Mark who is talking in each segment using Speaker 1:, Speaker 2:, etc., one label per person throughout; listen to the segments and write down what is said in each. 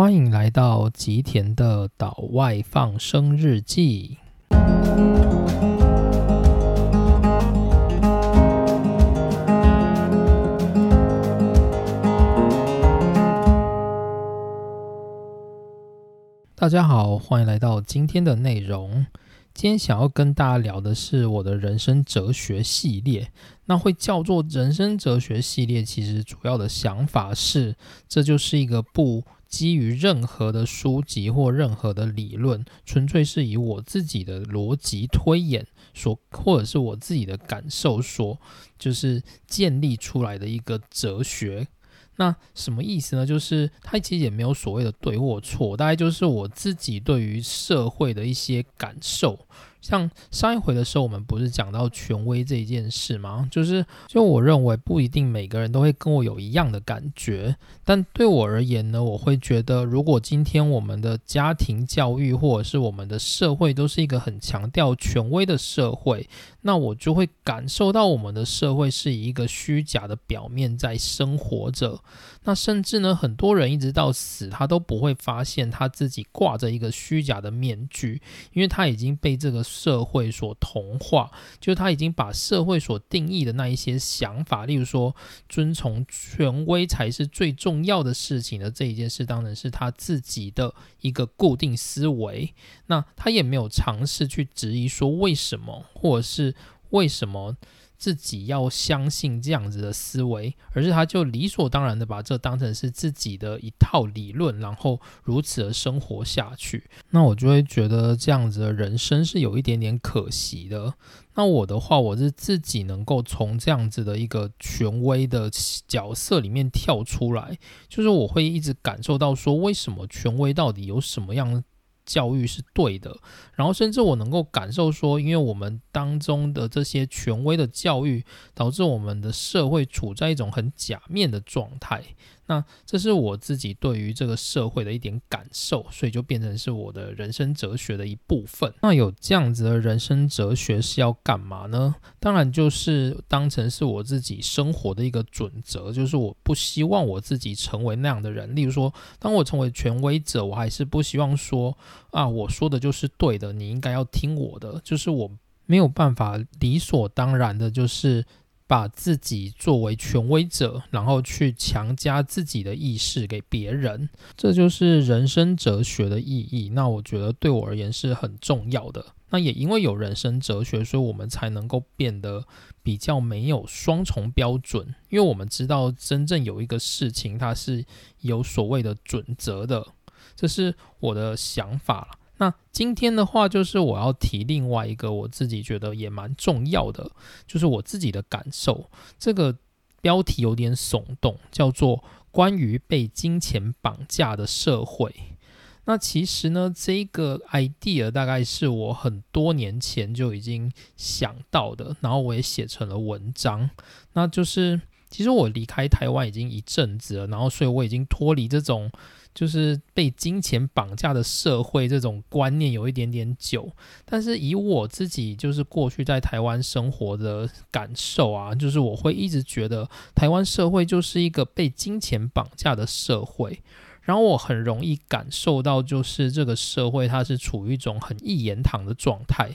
Speaker 1: 欢迎来到吉田的岛外放生日记。大家好，欢迎来到今天的内容。今天想要跟大家聊的是我的人生哲学系列。那会叫做人生哲学系列，其实主要的想法是，这就是一个不基于任何的书籍或任何的理论，纯粹是以我自己的逻辑推演所，或者是我自己的感受所，就是建立出来的一个哲学。那什么意思呢？就是它其实也没有所谓的对或错，大概就是我自己对于社会的一些感受。像上一回的时候，我们不是讲到权威这一件事吗？就是，就我认为不一定每个人都会跟我有一样的感觉，但对我而言呢，我会觉得，如果今天我们的家庭教育或者是我们的社会都是一个很强调权威的社会，那我就会感受到我们的社会是以一个虚假的表面在生活着。那甚至呢，很多人一直到死，他都不会发现他自己挂着一个虚假的面具，因为他已经被这个社会所同化，就是他已经把社会所定义的那一些想法，例如说遵从权威才是最重要的事情的这一件事，当然是他自己的一个固定思维。那他也没有尝试去质疑说为什么，或者是为什么。自己要相信这样子的思维，而是他就理所当然的把这当成是自己的一套理论，然后如此的生活下去。那我就会觉得这样子的人生是有一点点可惜的。那我的话，我是自己能够从这样子的一个权威的角色里面跳出来，就是我会一直感受到说，为什么权威到底有什么样？教育是对的，然后甚至我能够感受说，因为我们当中的这些权威的教育，导致我们的社会处在一种很假面的状态。那这是我自己对于这个社会的一点感受，所以就变成是我的人生哲学的一部分。那有这样子的人生哲学是要干嘛呢？当然就是当成是我自己生活的一个准则，就是我不希望我自己成为那样的人。例如说，当我成为权威者，我还是不希望说啊，我说的就是对的，你应该要听我的。就是我没有办法理所当然的，就是。把自己作为权威者，然后去强加自己的意识给别人，这就是人生哲学的意义。那我觉得对我而言是很重要的。那也因为有人生哲学，所以我们才能够变得比较没有双重标准。因为我们知道，真正有一个事情，它是有所谓的准则的。这是我的想法了。那今天的话，就是我要提另外一个我自己觉得也蛮重要的，就是我自己的感受。这个标题有点耸动，叫做“关于被金钱绑架的社会”。那其实呢，这个 idea 大概是我很多年前就已经想到的，然后我也写成了文章。那就是，其实我离开台湾已经一阵子了，然后所以我已经脱离这种。就是被金钱绑架的社会这种观念有一点点久，但是以我自己就是过去在台湾生活的感受啊，就是我会一直觉得台湾社会就是一个被金钱绑架的社会，然后我很容易感受到就是这个社会它是处于一种很一言堂的状态。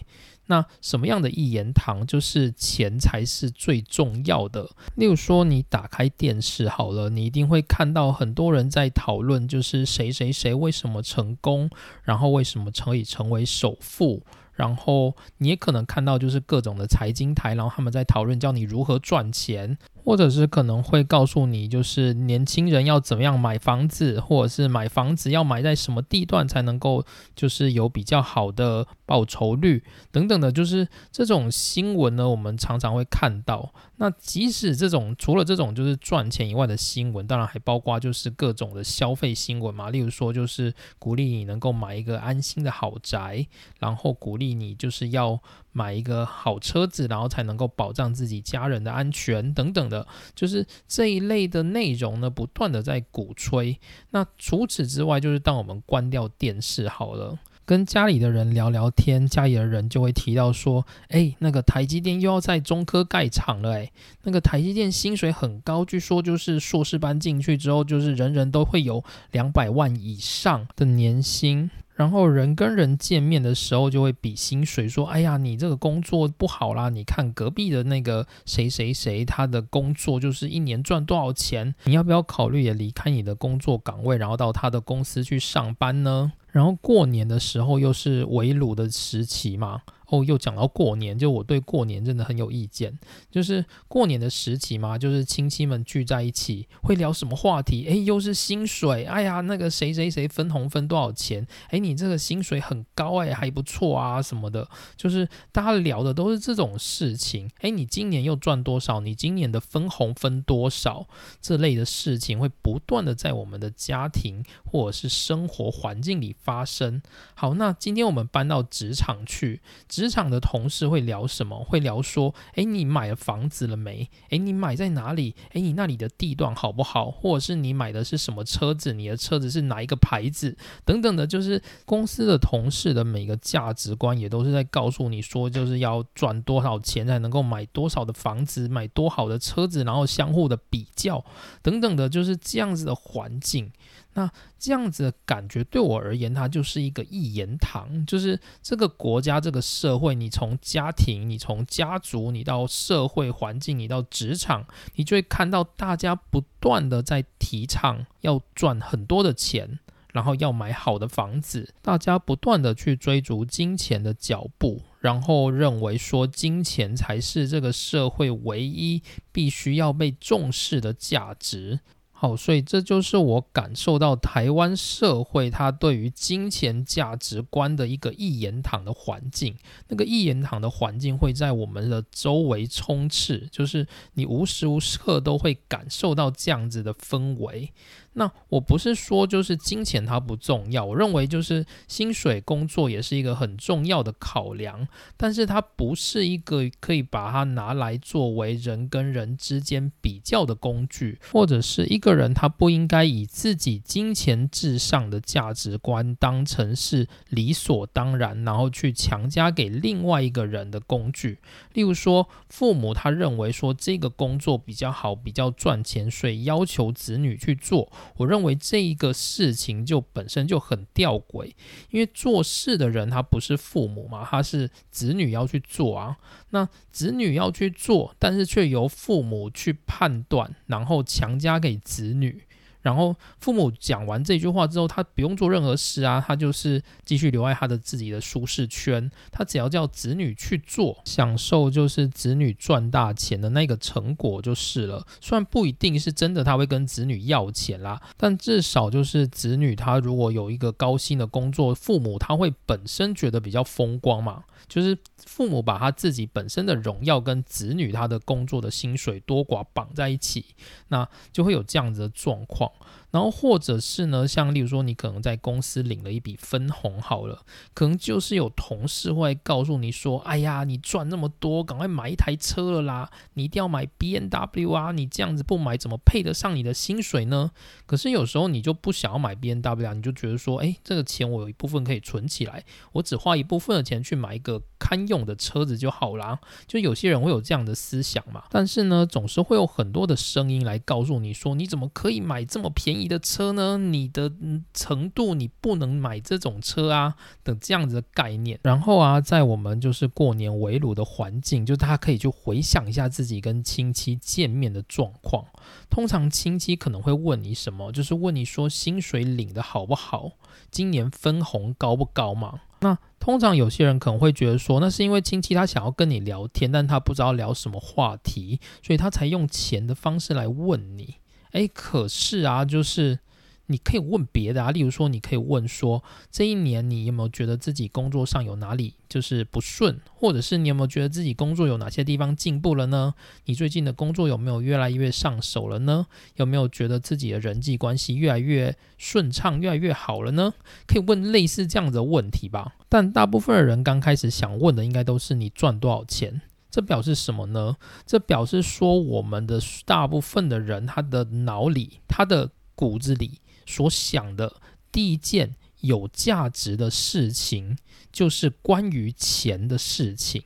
Speaker 1: 那什么样的一言堂，就是钱才是最重要的。例如说，你打开电视好了，你一定会看到很多人在讨论，就是谁谁谁为什么成功，然后为什么可以成为首富。然后你也可能看到，就是各种的财经台，然后他们在讨论教你如何赚钱。或者是可能会告诉你，就是年轻人要怎么样买房子，或者是买房子要买在什么地段才能够，就是有比较好的报酬率等等的，就是这种新闻呢，我们常常会看到。那即使这种除了这种就是赚钱以外的新闻，当然还包括就是各种的消费新闻嘛，例如说就是鼓励你能够买一个安心的好宅，然后鼓励你就是要。买一个好车子，然后才能够保障自己家人的安全等等的，就是这一类的内容呢，不断的在鼓吹。那除此之外，就是当我们关掉电视好了，跟家里的人聊聊天，家里的人就会提到说：“哎，那个台积电又要在中科盖厂了，哎，那个台积电薪水很高，据说就是硕士班进去之后，就是人人都会有两百万以上的年薪。”然后人跟人见面的时候就会比薪水，说：“哎呀，你这个工作不好啦！你看隔壁的那个谁谁谁，他的工作就是一年赚多少钱？你要不要考虑也离开你的工作岗位，然后到他的公司去上班呢？”然后过年的时候又是围炉的时期嘛。哦，又讲到过年，就我对过年真的很有意见。就是过年的时期嘛，就是亲戚们聚在一起，会聊什么话题？诶，又是薪水。哎呀，那个谁谁谁分红分多少钱？诶，你这个薪水很高，诶，还不错啊，什么的。就是大家聊的都是这种事情。诶，你今年又赚多少？你今年的分红分多少？这类的事情会不断的在我们的家庭或者是生活环境里发生。好，那今天我们搬到职场去。职场的同事会聊什么？会聊说，诶，你买了房子了没？诶，你买在哪里？诶，你那里的地段好不好？或者是你买的是什么车子？你的车子是哪一个牌子？等等的，就是公司的同事的每个价值观也都是在告诉你说，就是要赚多少钱才能够买多少的房子，买多好的车子，然后相互的比较等等的，就是这样子的环境。那这样子的感觉对我而言，它就是一个一言堂，就是这个国家、这个社会，你从家庭、你从家族，你到社会环境，你到职场，你就会看到大家不断的在提倡要赚很多的钱，然后要买好的房子，大家不断的去追逐金钱的脚步，然后认为说金钱才是这个社会唯一必须要被重视的价值。好，所以这就是我感受到台湾社会它对于金钱价值观的一个一言堂的环境。那个一言堂的环境会在我们的周围充斥，就是你无时无刻都会感受到这样子的氛围。那我不是说就是金钱它不重要，我认为就是薪水工作也是一个很重要的考量，但是它不是一个可以把它拿来作为人跟人之间比较的工具，或者是一个人他不应该以自己金钱至上的价值观当成是理所当然，然后去强加给另外一个人的工具。例如说，父母他认为说这个工作比较好，比较赚钱，所以要求子女去做。我认为这一个事情就本身就很吊诡，因为做事的人他不是父母嘛，他是子女要去做啊。那子女要去做，但是却由父母去判断，然后强加给子女。然后父母讲完这句话之后，他不用做任何事啊，他就是继续留在他的自己的舒适圈，他只要叫子女去做，享受就是子女赚大钱的那个成果就是了。虽然不一定是真的他会跟子女要钱啦，但至少就是子女他如果有一个高薪的工作，父母他会本身觉得比较风光嘛。就是父母把他自己本身的荣耀跟子女他的工作的薪水多寡绑在一起，那就会有这样子的状况。然后或者是呢，像例如说，你可能在公司领了一笔分红，好了，可能就是有同事会告诉你说：“哎呀，你赚那么多，赶快买一台车了啦！你一定要买 B N W 啊！你这样子不买，怎么配得上你的薪水呢？”可是有时候你就不想要买 B N W，你就觉得说：“哎，这个钱我有一部分可以存起来，我只花一部分的钱去买一个堪用的车子就好啦。”就有些人会有这样的思想嘛。但是呢，总是会有很多的声音来告诉你说：“你怎么可以买这么么便宜？”的车呢？你的程度，你不能买这种车啊，等这样子的概念。然后啊，在我们就是过年围炉的环境，就大家可以去回想一下自己跟亲戚见面的状况。通常亲戚可能会问你什么，就是问你说薪水领的好不好，今年分红高不高嘛？那通常有些人可能会觉得说，那是因为亲戚他想要跟你聊天，但他不知道聊什么话题，所以他才用钱的方式来问你。哎，可是啊，就是你可以问别的啊，例如说，你可以问说，这一年你有没有觉得自己工作上有哪里就是不顺，或者是你有没有觉得自己工作有哪些地方进步了呢？你最近的工作有没有越来越上手了呢？有没有觉得自己的人际关系越来越顺畅、越来越好了呢？可以问类似这样的问题吧。但大部分的人刚开始想问的，应该都是你赚多少钱。这表示什么呢？这表示说，我们的大部分的人，他的脑里、他的骨子里所想的第一件有价值的事情就是关于钱的事情，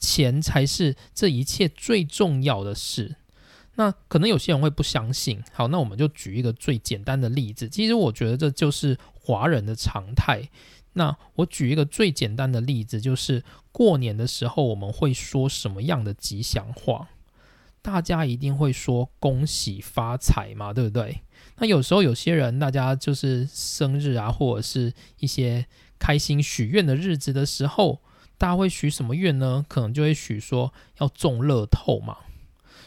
Speaker 1: 钱才是这一切最重要的事。那可能有些人会不相信。好，那我们就举一个最简单的例子。其实我觉得这就是华人的常态。那我举一个最简单的例子，就是过年的时候我们会说什么样的吉祥话？大家一定会说恭喜发财嘛，对不对？那有时候有些人，大家就是生日啊，或者是一些开心许愿的日子的时候，大家会许什么愿呢？可能就会许说要中乐透嘛。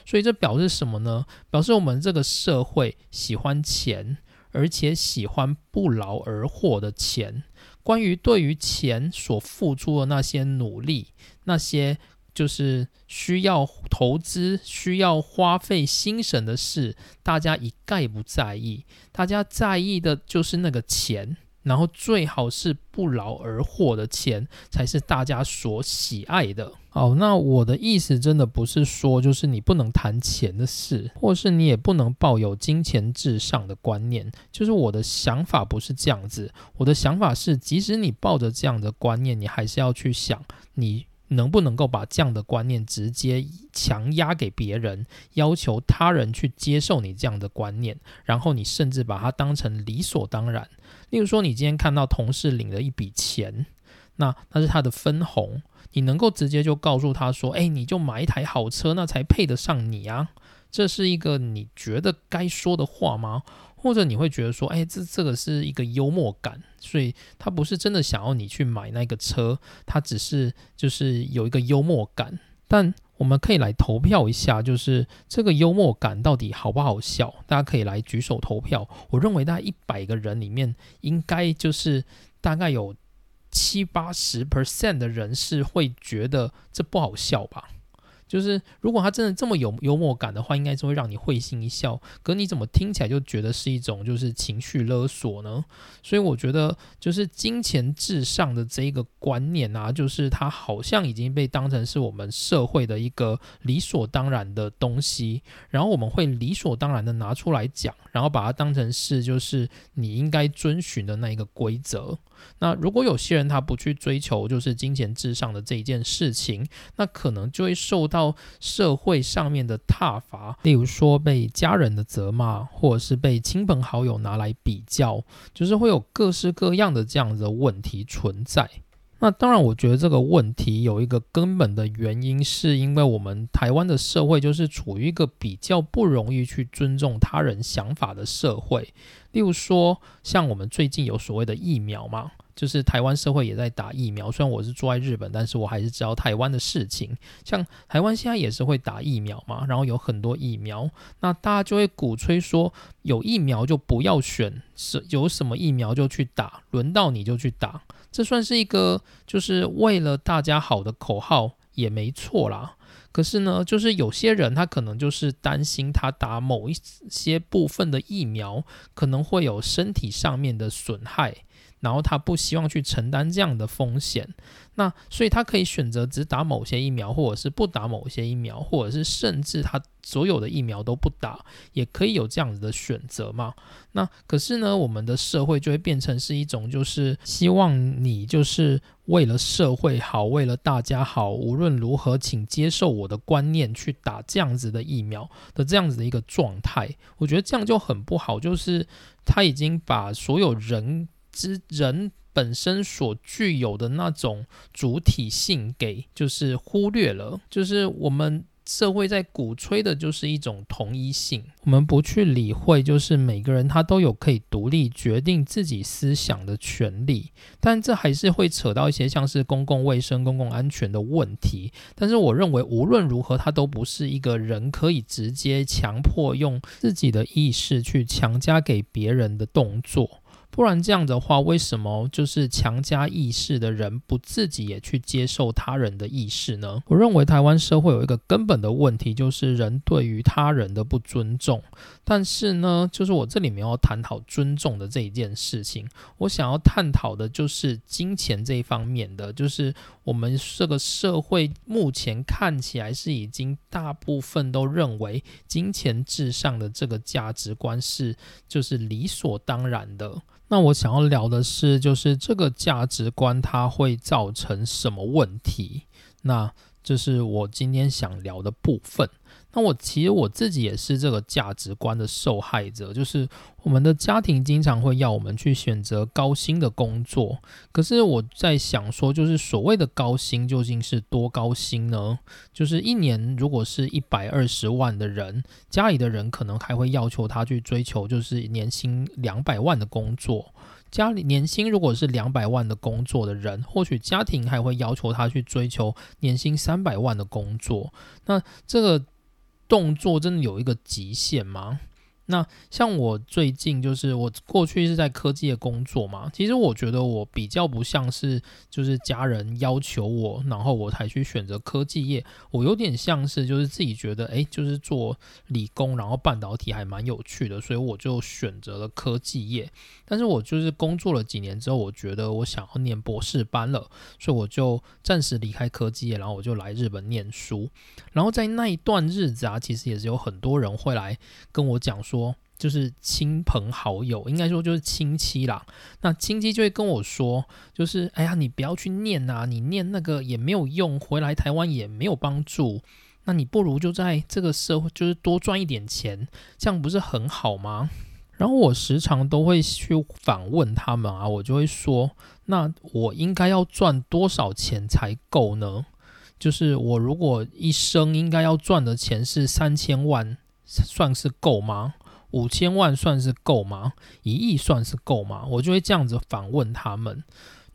Speaker 1: 所以这表示什么呢？表示我们这个社会喜欢钱，而且喜欢不劳而获的钱。关于对于钱所付出的那些努力，那些。就是需要投资、需要花费心神的事，大家一概不在意。大家在意的就是那个钱，然后最好是不劳而获的钱，才是大家所喜爱的。好，那我的意思真的不是说，就是你不能谈钱的事，或是你也不能抱有金钱至上的观念。就是我的想法不是这样子，我的想法是，即使你抱着这样的观念，你还是要去想你。能不能够把这样的观念直接强压给别人，要求他人去接受你这样的观念，然后你甚至把它当成理所当然。例如说，你今天看到同事领了一笔钱，那那是他的分红，你能够直接就告诉他说：“哎，你就买一台好车，那才配得上你啊。”这是一个你觉得该说的话吗？或者你会觉得说，哎，这这个是一个幽默感，所以他不是真的想要你去买那个车，他只是就是有一个幽默感。但我们可以来投票一下，就是这个幽默感到底好不好笑？大家可以来举手投票。我认为大概一百个人里面，应该就是大概有七八十 percent 的人是会觉得这不好笑吧。就是如果他真的这么有幽默感的话，应该是会让你会心一笑。可你怎么听起来就觉得是一种就是情绪勒索呢？所以我觉得就是金钱至上的这一个观念啊，就是它好像已经被当成是我们社会的一个理所当然的东西，然后我们会理所当然的拿出来讲，然后把它当成是就是你应该遵循的那一个规则。那如果有些人他不去追求就是金钱至上的这一件事情，那可能就会受到社会上面的挞伐，例如说被家人的责骂，或者是被亲朋好友拿来比较，就是会有各式各样的这样子的问题存在。那当然，我觉得这个问题有一个根本的原因，是因为我们台湾的社会就是处于一个比较不容易去尊重他人想法的社会。例如说，像我们最近有所谓的疫苗嘛，就是台湾社会也在打疫苗。虽然我是住在日本，但是我还是知道台湾的事情。像台湾现在也是会打疫苗嘛，然后有很多疫苗，那大家就会鼓吹说，有疫苗就不要选，是有什么疫苗就去打，轮到你就去打。这算是一个就是为了大家好的口号也没错啦。可是呢，就是有些人他可能就是担心他打某一些部分的疫苗可能会有身体上面的损害。然后他不希望去承担这样的风险，那所以他可以选择只打某些疫苗，或者是不打某些疫苗，或者是甚至他所有的疫苗都不打，也可以有这样子的选择嘛？那可是呢，我们的社会就会变成是一种，就是希望你就是为了社会好，为了大家好，无论如何，请接受我的观念去打这样子的疫苗的这样子的一个状态。我觉得这样就很不好，就是他已经把所有人。之人本身所具有的那种主体性，给就是忽略了，就是我们社会在鼓吹的，就是一种同一性。我们不去理会，就是每个人他都有可以独立决定自己思想的权利。但这还是会扯到一些像是公共卫生、公共安全的问题。但是我认为，无论如何，它都不是一个人可以直接强迫用自己的意识去强加给别人的动作。不然这样的话，为什么就是强加意识的人不自己也去接受他人的意识呢？我认为台湾社会有一个根本的问题，就是人对于他人的不尊重。但是呢，就是我这里面要探讨尊重的这一件事情，我想要探讨的就是金钱这一方面的，就是我们这个社会目前看起来是已经大部分都认为金钱至上的这个价值观是就是理所当然的。那我想要聊的是，就是这个价值观它会造成什么问题？那这是我今天想聊的部分。那我其实我自己也是这个价值观的受害者，就是我们的家庭经常会要我们去选择高薪的工作。可是我在想说，就是所谓的高薪究竟是多高薪呢？就是一年如果是一百二十万的人，家里的人可能还会要求他去追求就是年薪两百万的工作。家里年薪如果是两百万的工作的人，或许家庭还会要求他去追求年薪三百万的工作。那这个。动作真的有一个极限吗？那像我最近就是我过去是在科技业工作嘛，其实我觉得我比较不像是就是家人要求我，然后我才去选择科技业，我有点像是就是自己觉得哎，就是做理工，然后半导体还蛮有趣的，所以我就选择了科技业。但是我就是工作了几年之后，我觉得我想要念博士班了，所以我就暂时离开科技业，然后我就来日本念书。然后在那一段日子啊，其实也是有很多人会来跟我讲说。说就是亲朋好友，应该说就是亲戚啦。那亲戚就会跟我说，就是哎呀，你不要去念呐，你念那个也没有用，回来台湾也没有帮助。那你不如就在这个社会，就是多赚一点钱，这样不是很好吗？然后我时常都会去反问他们啊，我就会说，那我应该要赚多少钱才够呢？就是我如果一生应该要赚的钱是三千万，算是够吗？五千万算是够吗？一亿算是够吗？我就会这样子反问他们。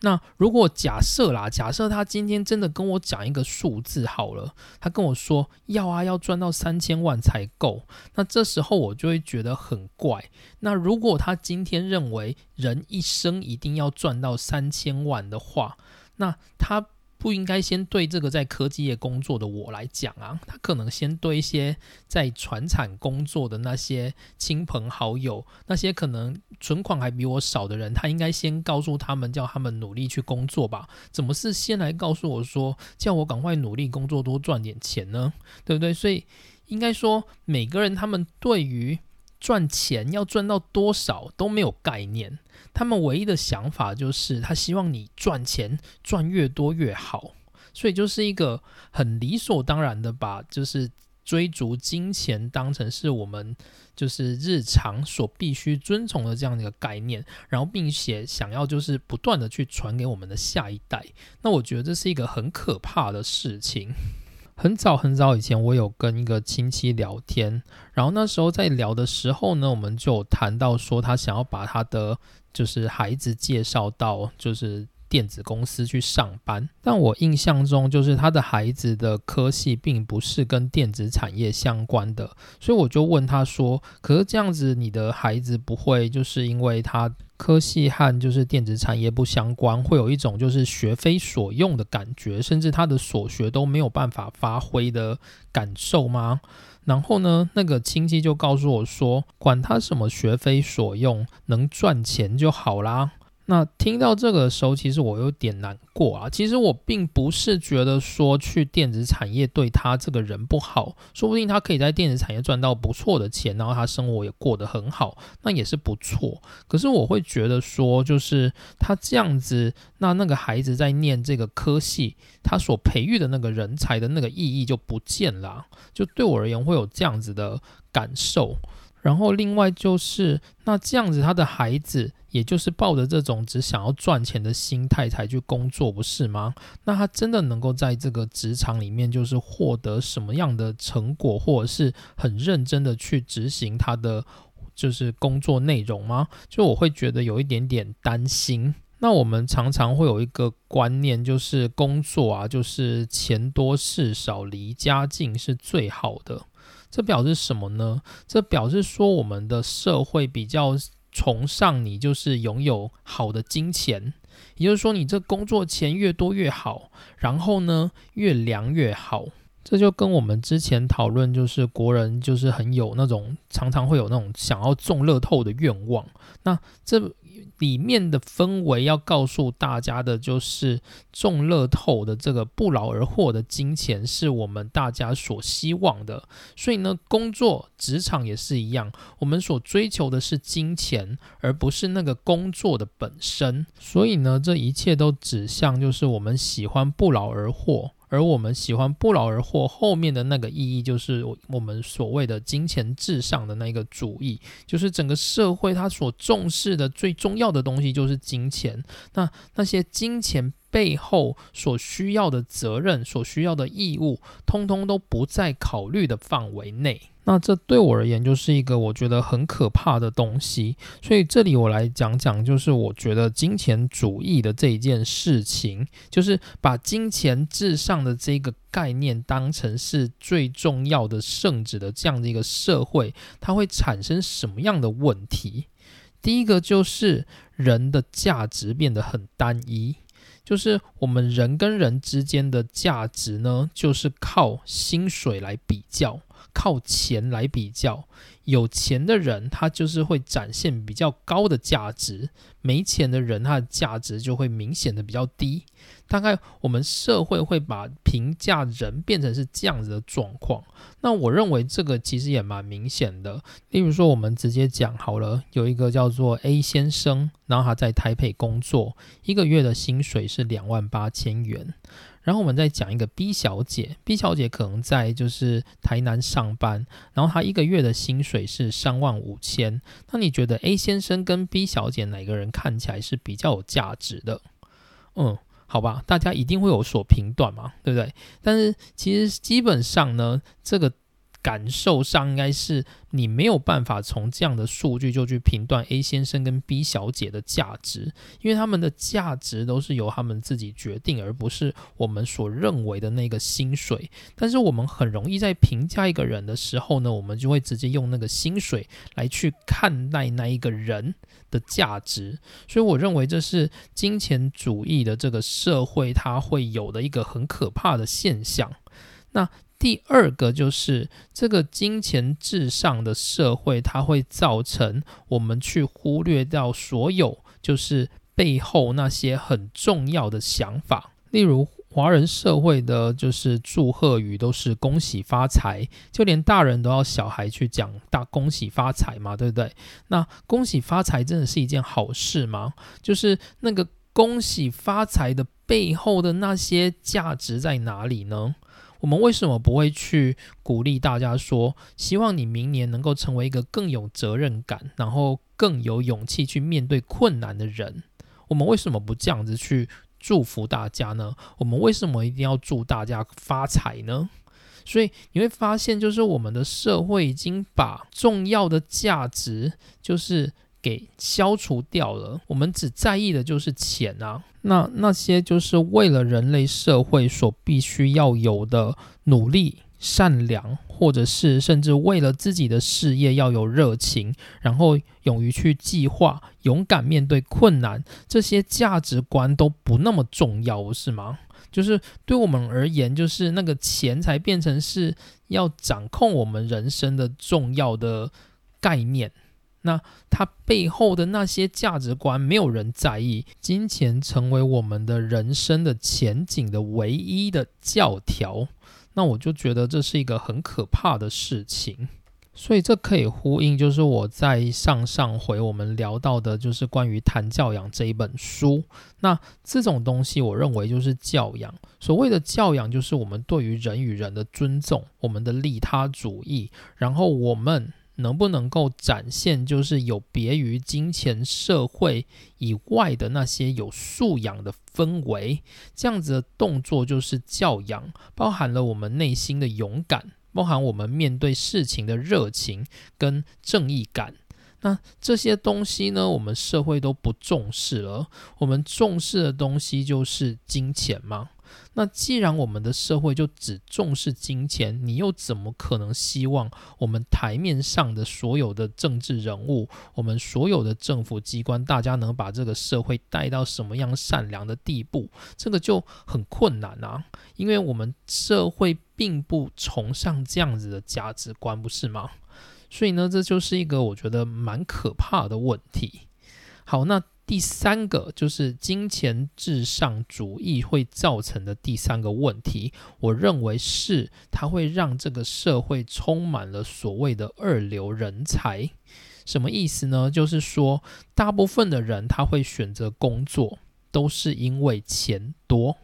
Speaker 1: 那如果假设啦，假设他今天真的跟我讲一个数字好了，他跟我说要啊，要赚到三千万才够。那这时候我就会觉得很怪。那如果他今天认为人一生一定要赚到三千万的话，那他。不应该先对这个在科技业工作的我来讲啊，他可能先对一些在船产工作的那些亲朋好友，那些可能存款还比我少的人，他应该先告诉他们，叫他们努力去工作吧？怎么是先来告诉我说，叫我赶快努力工作，多赚点钱呢？对不对？所以应该说，每个人他们对于赚钱要赚到多少都没有概念。他们唯一的想法就是，他希望你赚钱赚越多越好，所以就是一个很理所当然的把就是追逐金钱当成是我们就是日常所必须遵从的这样的一个概念，然后并且想要就是不断的去传给我们的下一代。那我觉得这是一个很可怕的事情。很早很早以前，我有跟一个亲戚聊天，然后那时候在聊的时候呢，我们就谈到说他想要把他的就是孩子介绍到就是电子公司去上班，但我印象中就是他的孩子的科系并不是跟电子产业相关的，所以我就问他说：“可是这样子，你的孩子不会就是因为他？”科系和就是电子产业不相关，会有一种就是学非所用的感觉，甚至他的所学都没有办法发挥的感受吗？然后呢，那个亲戚就告诉我说，管他什么学非所用，能赚钱就好啦。那听到这个时候，其实我有点难过啊。其实我并不是觉得说去电子产业对他这个人不好，说不定他可以在电子产业赚到不错的钱，然后他生活也过得很好，那也是不错。可是我会觉得说，就是他这样子，那那个孩子在念这个科系，他所培育的那个人才的那个意义就不见了。就对我而言，会有这样子的感受。然后另外就是，那这样子他的孩子。也就是抱着这种只想要赚钱的心态才去工作，不是吗？那他真的能够在这个职场里面，就是获得什么样的成果，或者是很认真的去执行他的就是工作内容吗？就我会觉得有一点点担心。那我们常常会有一个观念，就是工作啊，就是钱多事少，离家近是最好的。这表示什么呢？这表示说我们的社会比较。崇尚你就是拥有好的金钱，也就是说，你这工作钱越多越好，然后呢，越凉越好。这就跟我们之前讨论，就是国人就是很有那种常常会有那种想要中乐透的愿望。那这里面的氛围要告诉大家的，就是中乐透的这个不劳而获的金钱，是我们大家所希望的。所以呢，工作职场也是一样，我们所追求的是金钱，而不是那个工作的本身。所以呢，这一切都指向就是我们喜欢不劳而获。而我们喜欢不劳而获，后面的那个意义就是我们所谓的金钱至上的那个主义，就是整个社会它所重视的最重要的东西就是金钱。那那些金钱。背后所需要的责任、所需要的义务，通通都不在考虑的范围内。那这对我而言就是一个我觉得很可怕的东西。所以这里我来讲讲，就是我觉得金钱主义的这一件事情，就是把金钱至上的这个概念当成是最重要的圣旨的这样的一个社会，它会产生什么样的问题？第一个就是人的价值变得很单一。就是我们人跟人之间的价值呢，就是靠薪水来比较，靠钱来比较。有钱的人，他就是会展现比较高的价值；没钱的人，他的价值就会明显的比较低。大概我们社会会把评价人变成是这样子的状况。那我认为这个其实也蛮明显的。例如说，我们直接讲好了，有一个叫做 A 先生，然后他在台北工作，一个月的薪水是两万八千元。然后我们再讲一个 B 小姐，B 小姐可能在就是台南上班，然后她一个月的薪水是三万五千。那你觉得 A 先生跟 B 小姐哪个人看起来是比较有价值的？嗯，好吧，大家一定会有所评断嘛，对不对？但是其实基本上呢，这个。感受上应该是你没有办法从这样的数据就去评断 A 先生跟 B 小姐的价值，因为他们的价值都是由他们自己决定，而不是我们所认为的那个薪水。但是我们很容易在评价一个人的时候呢，我们就会直接用那个薪水来去看待那一个人的价值。所以我认为这是金钱主义的这个社会它会有的一个很可怕的现象。那。第二个就是这个金钱至上的社会，它会造成我们去忽略掉所有就是背后那些很重要的想法。例如，华人社会的就是祝贺语都是恭喜发财，就连大人都要小孩去讲大恭喜发财嘛，对不对？那恭喜发财真的是一件好事吗？就是那个恭喜发财的背后的那些价值在哪里呢？我们为什么不会去鼓励大家说，希望你明年能够成为一个更有责任感，然后更有勇气去面对困难的人？我们为什么不这样子去祝福大家呢？我们为什么一定要祝大家发财呢？所以你会发现，就是我们的社会已经把重要的价值，就是。给消除掉了，我们只在意的就是钱啊。那那些就是为了人类社会所必须要有的努力、善良，或者是甚至为了自己的事业要有热情，然后勇于去计划、勇敢面对困难，这些价值观都不那么重要，不是吗？就是对我们而言，就是那个钱才变成是要掌控我们人生的重要的概念。那它背后的那些价值观，没有人在意。金钱成为我们的人生的前景的唯一的教条，那我就觉得这是一个很可怕的事情。所以这可以呼应，就是我在上上回我们聊到的，就是关于谈教养这一本书。那这种东西，我认为就是教养。所谓的教养，就是我们对于人与人的尊重，我们的利他主义，然后我们。能不能够展现，就是有别于金钱社会以外的那些有素养的氛围，这样子的动作就是教养，包含了我们内心的勇敢，包含我们面对事情的热情跟正义感。那这些东西呢，我们社会都不重视了。我们重视的东西就是金钱吗？那既然我们的社会就只重视金钱，你又怎么可能希望我们台面上的所有的政治人物，我们所有的政府机关，大家能把这个社会带到什么样善良的地步？这个就很困难啊，因为我们社会并不崇尚这样子的价值观，不是吗？所以呢，这就是一个我觉得蛮可怕的问题。好，那。第三个就是金钱至上主义会造成的第三个问题，我认为是它会让这个社会充满了所谓的二流人才。什么意思呢？就是说，大部分的人他会选择工作，都是因为钱多。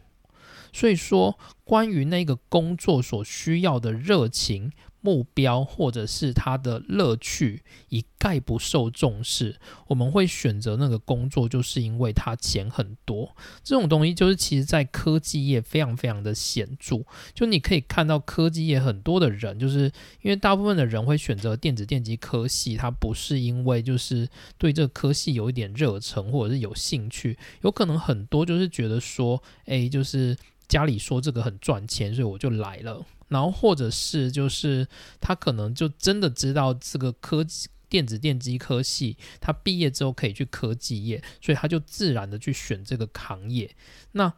Speaker 1: 所以说，关于那个工作所需要的热情。目标或者是他的乐趣一概不受重视，我们会选择那个工作，就是因为他钱很多。这种东西就是其实在科技业非常非常的显著。就你可以看到科技业很多的人，就是因为大部分的人会选择电子电机科系，他不是因为就是对这个科系有一点热忱或者是有兴趣，有可能很多就是觉得说，哎，就是家里说这个很赚钱，所以我就来了。然后，或者是就是他可能就真的知道这个科技电子电机科系，他毕业之后可以去科技业，所以他就自然的去选这个行业。那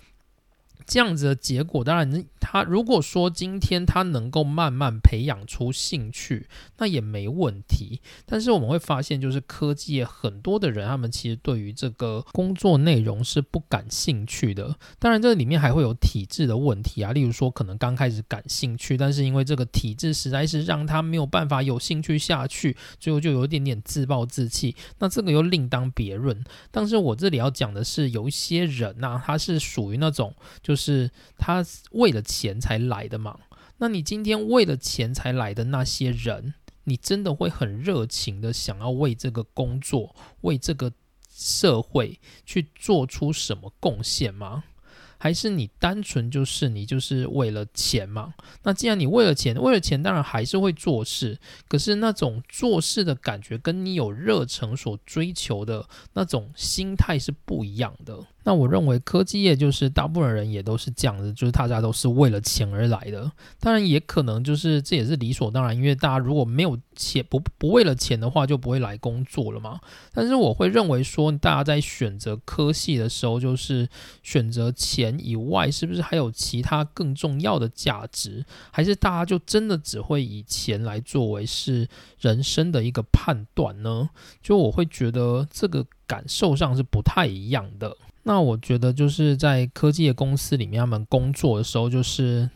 Speaker 1: 这样子的结果，当然，他如果说今天他能够慢慢培养出兴趣，那也没问题。但是我们会发现，就是科技业很多的人，他们其实对于这个工作内容是不感兴趣的。当然，这里面还会有体制的问题啊，例如说，可能刚开始感兴趣，但是因为这个体制实在是让他没有办法有兴趣下去，最后就有一点点自暴自弃。那这个又另当别论。但是我这里要讲的是，有一些人呐，他是属于那种就。是他为了钱才来的嘛？那你今天为了钱才来的那些人，你真的会很热情的想要为这个工作、为这个社会去做出什么贡献吗？还是你单纯就是你就是为了钱嘛？那既然你为了钱，为了钱当然还是会做事，可是那种做事的感觉跟你有热忱所追求的那种心态是不一样的。那我认为科技业就是大部分人也都是这样子，就是大家都是为了钱而来的。当然也可能就是这也是理所当然，因为大家如果没有钱不不为了钱的话，就不会来工作了嘛。但是我会认为说，大家在选择科系的时候，就是选择钱以外，是不是还有其他更重要的价值？还是大家就真的只会以钱来作为是人生的一个判断呢？就我会觉得这个感受上是不太一样的。那我觉得就是在科技的公司里面，他们工作的时候，就是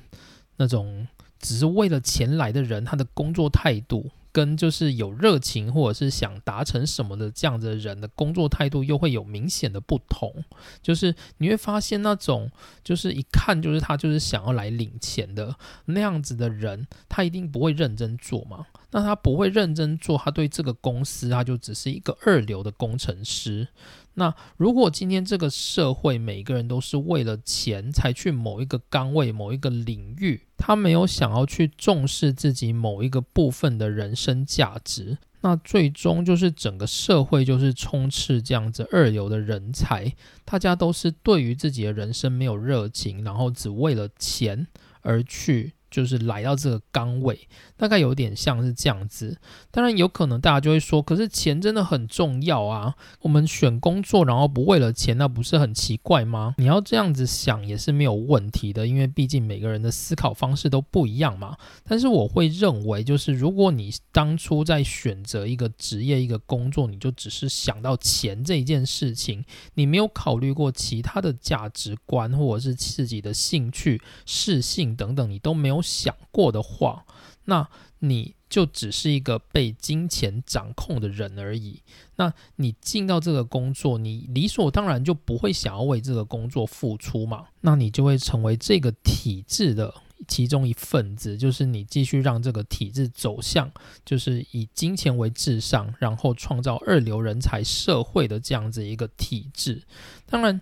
Speaker 1: 那种只是为了钱来的人，他的工作态度跟就是有热情或者是想达成什么的这样子的人的工作态度又会有明显的不同。就是你会发现那种就是一看就是他就是想要来领钱的那样子的人，他一定不会认真做嘛。那他不会认真做，他对这个公司他就只是一个二流的工程师。那如果今天这个社会每个人都是为了钱才去某一个岗位、某一个领域，他没有想要去重视自己某一个部分的人生价值，那最终就是整个社会就是充斥这样子二流的人才，大家都是对于自己的人生没有热情，然后只为了钱而去。就是来到这个岗位，大概有点像是这样子。当然，有可能大家就会说，可是钱真的很重要啊。我们选工作，然后不为了钱，那不是很奇怪吗？你要这样子想也是没有问题的，因为毕竟每个人的思考方式都不一样嘛。但是我会认为，就是如果你当初在选择一个职业、一个工作，你就只是想到钱这一件事情，你没有考虑过其他的价值观或者是自己的兴趣、适性等等，你都没有。想过的话，那你就只是一个被金钱掌控的人而已。那你进到这个工作，你理所当然就不会想要为这个工作付出嘛？那你就会成为这个体制的其中一份子，就是你继续让这个体制走向，就是以金钱为至上，然后创造二流人才社会的这样子一个体制。当然。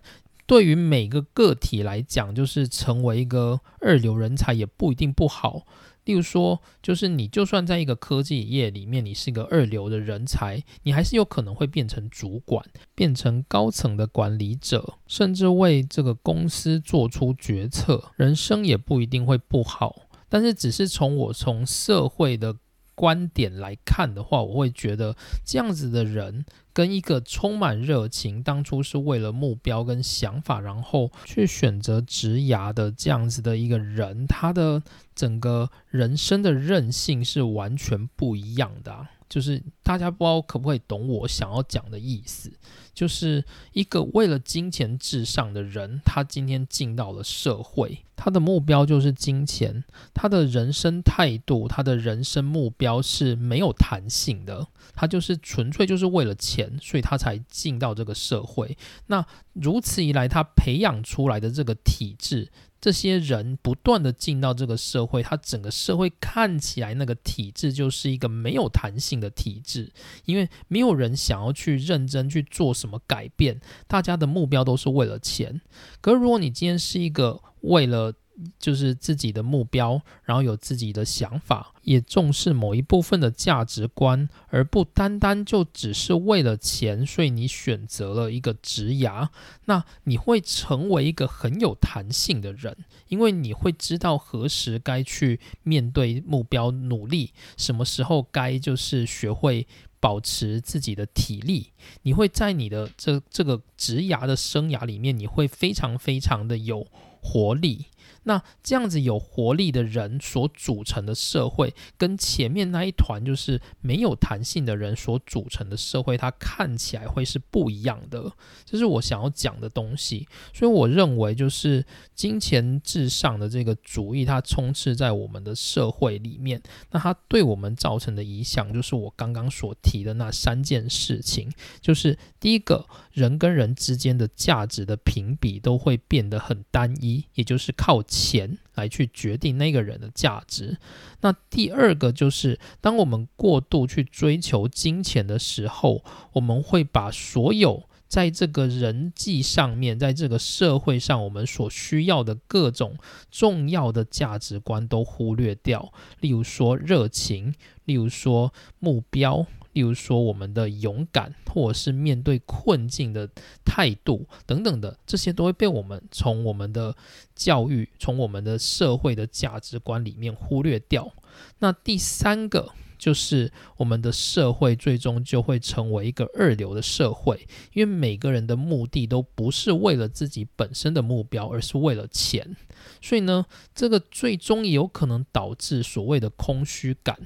Speaker 1: 对于每个个体来讲，就是成为一个二流人才也不一定不好。例如说，就是你就算在一个科技业里面，你是一个二流的人才，你还是有可能会变成主管，变成高层的管理者，甚至为这个公司做出决策，人生也不一定会不好。但是，只是从我从社会的。观点来看的话，我会觉得这样子的人跟一个充满热情，当初是为了目标跟想法，然后去选择职涯的这样子的一个人，他的整个人生的韧性是完全不一样的。就是大家不知道可不可以懂我想要讲的意思，就是一个为了金钱至上的人，他今天进到了社会，他的目标就是金钱，他的人生态度，他的人生目标是没有弹性的，他就是纯粹就是为了钱，所以他才进到这个社会。那如此一来，他培养出来的这个体制。这些人不断的进到这个社会，他整个社会看起来那个体制就是一个没有弹性的体制，因为没有人想要去认真去做什什么改变，大家的目标都是为了钱。可是如果你今天是一个为了就是自己的目标，然后有自己的想法，也重视某一部分的价值观，而不单单就只是为了钱，所以你选择了一个职涯，那你会成为一个很有弹性的人，因为你会知道何时该去面对目标努力，什么时候该就是学会保持自己的体力，你会在你的这这个职涯的生涯里面，你会非常非常的有活力。那这样子有活力的人所组成的社会，跟前面那一团就是没有弹性的人所组成的社会，它看起来会是不一样的。这是我想要讲的东西。所以我认为，就是金钱至上的这个主义，它充斥在我们的社会里面。那它对我们造成的影响，就是我刚刚所提的那三件事情。就是第一个人跟人之间的价值的评比都会变得很单一，也就是靠。钱来去决定那个人的价值。那第二个就是，当我们过度去追求金钱的时候，我们会把所有在这个人际上面，在这个社会上我们所需要的各种重要的价值观都忽略掉。例如说热情，例如说目标。例如说，我们的勇敢，或者是面对困境的态度等等的，这些都会被我们从我们的教育、从我们的社会的价值观里面忽略掉。那第三个就是，我们的社会最终就会成为一个二流的社会，因为每个人的目的都不是为了自己本身的目标，而是为了钱。所以呢，这个最终也有可能导致所谓的空虚感，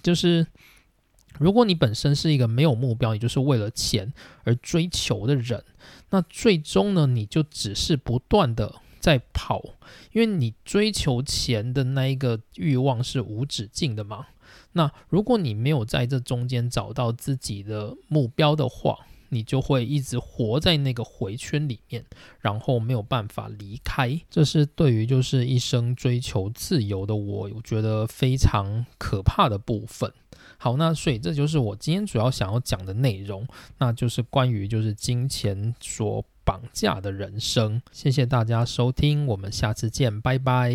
Speaker 1: 就是。如果你本身是一个没有目标，也就是为了钱而追求的人，那最终呢，你就只是不断的在跑，因为你追求钱的那一个欲望是无止境的嘛。那如果你没有在这中间找到自己的目标的话，你就会一直活在那个回圈里面，然后没有办法离开。这是对于就是一生追求自由的我，我觉得非常可怕的部分。好，那所以这就是我今天主要想要讲的内容，那就是关于就是金钱所绑架的人生。谢谢大家收听，我们下次见，拜拜。